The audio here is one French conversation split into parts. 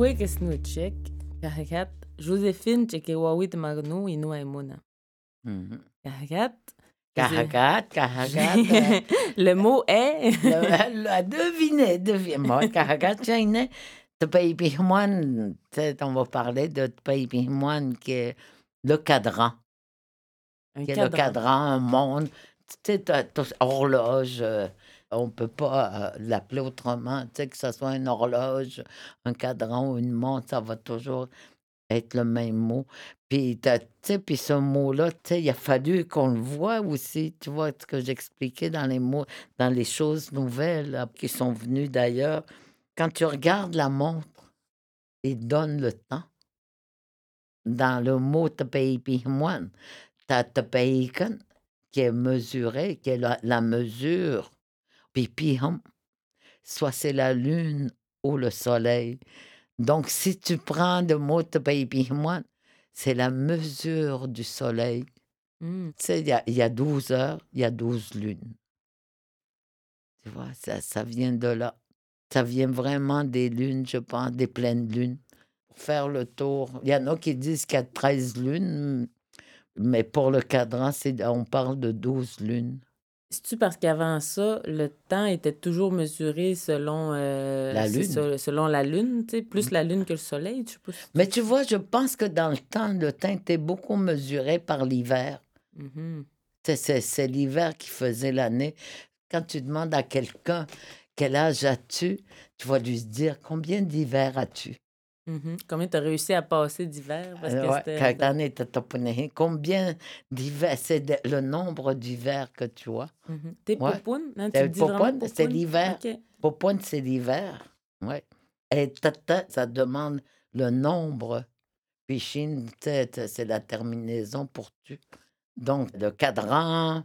Kwe Kesnuchek, Kahakat, Joséphine Chekewawit Magno, Ino Aimona. Mhm. Kahakat. Kahakat, kahakat. Le mot est. Devinez, devinez. Moi, kahakat, Chine, te baby one, tu sais, on va parler de te baby one qui est le cadran. un qui est le cadran, un monde. Tu sais, horloge, euh, on ne peut pas euh, l'appeler autrement. Tu sais, que ce soit une horloge, un cadran ou une montre, ça va toujours être le même mot. Puis, puis ce mot-là, il a fallu qu'on le voit aussi. Tu vois ce que j'expliquais dans les mots, dans les choses nouvelles qui sont venues d'ailleurs. Quand tu regardes la montre, il donne le temps. Dans le mot te baby one, t'as te bacon qui est mesuré, qui est la mesure. Puis piham, soit c'est la lune ou le soleil. Donc, si tu prends le mot baby one, c'est la mesure du soleil. Hmm. Tu sais, il y a, y a 12 heures, il y a 12 lunes. Tu vois, ça, ça vient de là. Ça vient vraiment des lunes, je pense, des pleines lunes. Pour faire le tour, il y en a qui disent qu'il y a 13 lunes, mais pour le cadran, on parle de 12 lunes. C'est-tu parce qu'avant ça, le temps était toujours mesuré selon. euh, La lune. ça, selon la lune, plus la que le soleil, je sais pas. si- Mais tu vois, je pense que dans le temps, le temps était beaucoup mesuré par l'hiver. Mhm. C'est, c'est- c'est l'hiver qui faisait l'année. Quand tu demandes à quelqu'un quel âge as-tu, tu vas lui dire combien d'hiver as-tu? Mhm. Combien tu as réussi à passer d'hiver? Parce que Euh, ouais, c'était. combien d'hivers, c'est de- le nombre d'hivers que tu as. Mhm. T'es Ouais. Hein, tu dis vraiment popoune, c'est l'hiver. OK. Popoine, c'est l'hiver. Ouais. Et tata, ça demande le nombre. Puis chine, c'est la terminaison pour tu. Donc, le cadran,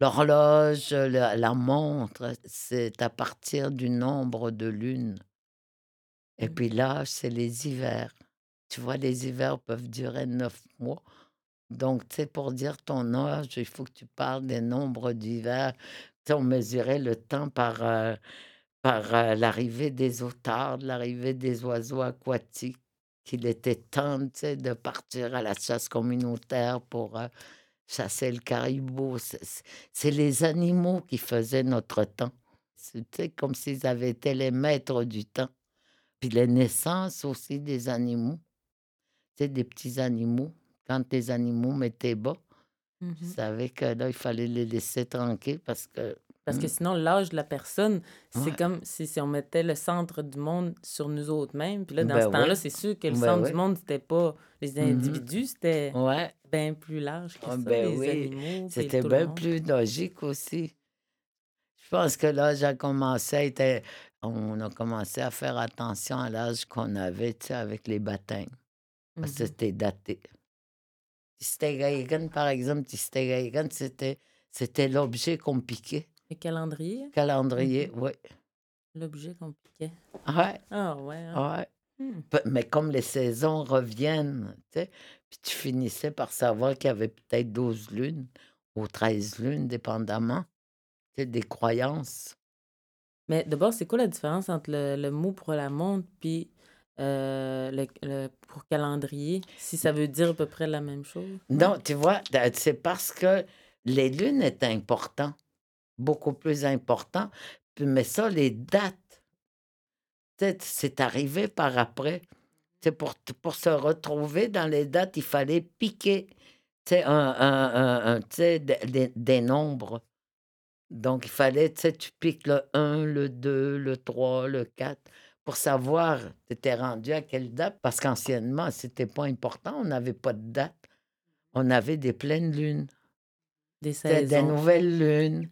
l'horloge, la, la montre, c'est à partir du nombre de lunes. Et Mm. puis l'âge, c'est les hivers. Tu vois, les hivers peuvent durer neuf mois. Donc, tu sais, pour dire ton âge, il faut que tu parles des nombres d'hivers. Tu sais, on mesurait le temps par, euh, par euh, l'arrivée des otards, l'arrivée des oiseaux aquatiques, qu'il était temps, tu sais, de partir à la chasse communautaire pour euh, chasser le caribou. C'est les animaux qui faisaient notre temps. C'était comme s'ils avaient été les maîtres du temps. Puis les naissances aussi des animaux. Tu sais, des petits animaux. Quand les animaux mettaient bas, Mhm. je savais que là, il fallait les laisser tranquilles parce que. Parce que Mm. sinon, l'âge de la personne, c'est Ouais. comme si, si on mettait le centre du monde sur nous autres mêmes. Puis là, dans Ben ce temps-là, c'est sûr que le Ben centre ouais. du monde, c'était pas les Mhm. individus, c'était bien plus large que Ah, ça, ben les oui. animaux. c'était bien plus logique aussi. Je pense que l'âge a commencé à être- On a commencé à faire attention à l'âge qu'on avait, tu sais, avec les baptêmes. Parce que Mhm. c'était daté. Tistegaigan, par exemple, Tistegaigan, c'était, c'était l'objet qu'on piquait. Le calendrier, Calendrier, oui. l'objet qu'on piquait. Ouais, Ah ouais. hein. ouais. Hmm. Mais comme les saisons reviennent, tu sais, puis tu finissais par savoir qu'il y avait peut-être 12 lunes ou 13 lunes, dépendamment tu sais, des croyances. Mais d'abord, c'est quoi la différence entre le, le mot pour la montre puis euh, le, le- pour calendrier, si ça veut dire à peu près la même chose? Non, tu vois, c'est parce que les lunes étaient importants, beaucoup plus importants. Puis- Mais ça, les dates, c'est arrivé par après. Tu sais, Pour, pour se retrouver dans les dates, il fallait piquer un, un- un- des- des nombres. Donc, il fallait, tu sais, tu piques le 1, le 2, le 3, le 4 pour savoir tu étais rendu à quelle date? Parce qu'anciennement, c'était pas important, on n'avait pas de date. On avait des pleines lunes, Des nouvelles lunes.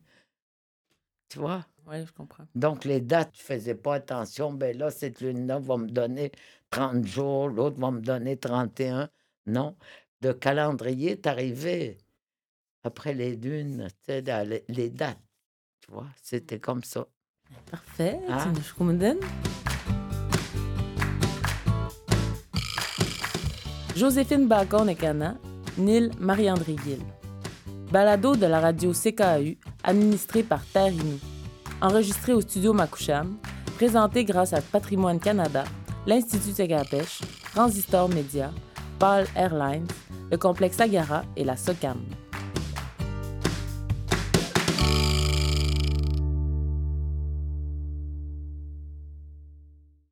Tu vois? Oui, je comprends. Donc, les dates, tu faisais pas attention. Ben là, cette lune-là va me donner 30 jours, l'autre va me donner 31. Non. De calendrier, t'arrivais après les lunes, tu sais, les dates. Tu vois? C'était comme ça. Parfait. Tu nous commandes? Joséphine Bacon-Ekana, Nil Marie-André Gill. Balado de la radio CKAU, administré par Terre Inou. Enregistré au studio Makoucham, présenté grâce à Patrimoine Canada, l'Institut Tegapèche, Transistor Media, Paul Airlines, le complexe Agara et la SOCAM.